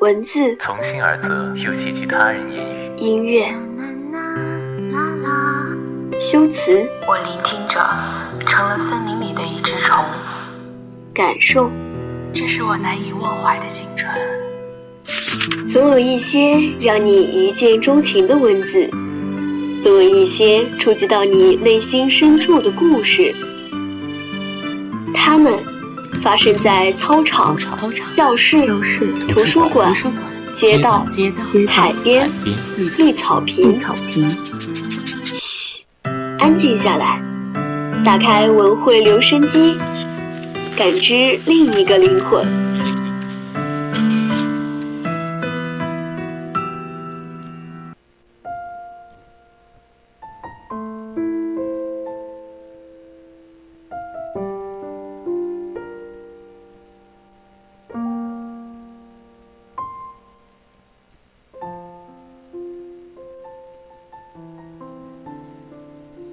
文字从心而泽，又寄居他人言语。音乐修辞我聆听着，成了森林里的一只虫。感受，这是我难以忘怀的青春。总有一些让你一见钟情的文字，总有一些触及到你内心深处的故事。他们发生在操场、教室、图书馆、街道、海边、绿草坪。嘘，安静下来，打开文汇留声机，感知另一个灵魂。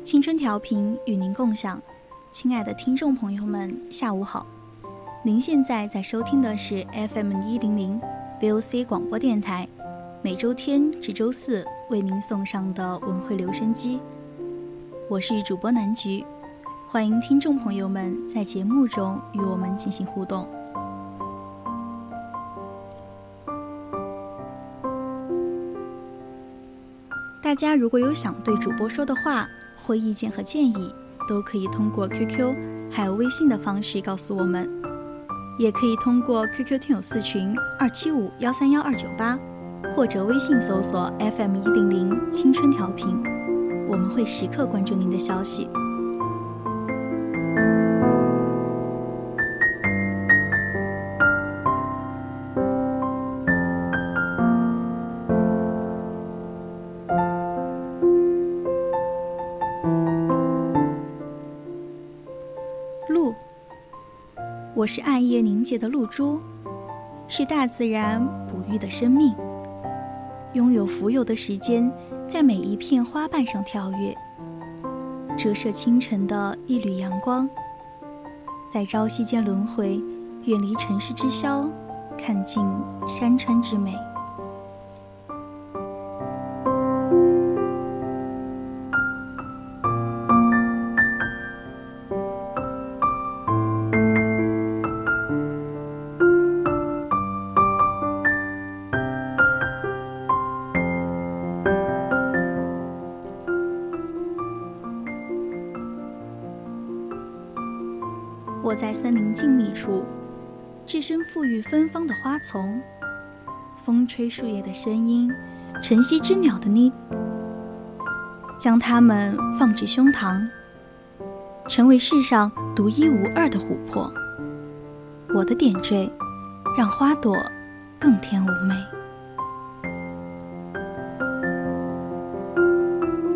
青春调频与您共享，亲爱的听众朋友们，下午好。您现在在收听的是 FM 一零零 VOC 广播电台，每周天至周四为您送上的文汇留声机。我是主播南菊，欢迎听众朋友们在节目中与我们进行互动。大家如果有想对主播说的话，或意见和建议，都可以通过 QQ 还有微信的方式告诉我们，也可以通过 QQ 听友四群二七五幺三幺二九八，或者微信搜索 FM 一零零青春调频，我们会时刻关注您的消息。露我是暗夜凝结的露珠，是大自然哺育的生命，拥有浮游的时间，在每一片花瓣上跳跃，折射清晨的一缕阳光，在朝夕间轮回，远离尘世之嚣，看尽山川之美。我在森林静谧处，置身馥郁芬芳的花丛，风吹树叶的声音，晨曦之鸟的呢，将它们放置胸膛，成为世上独一无二的琥珀。我的点缀，让花朵更添妩媚。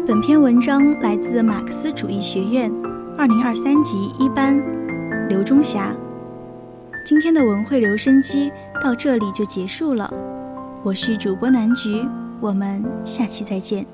本篇文章来自马克思主义学院二零二三级一班。刘忠霞，今天的文汇留声机到这里就结束了。我是主播南菊，我们下期再见。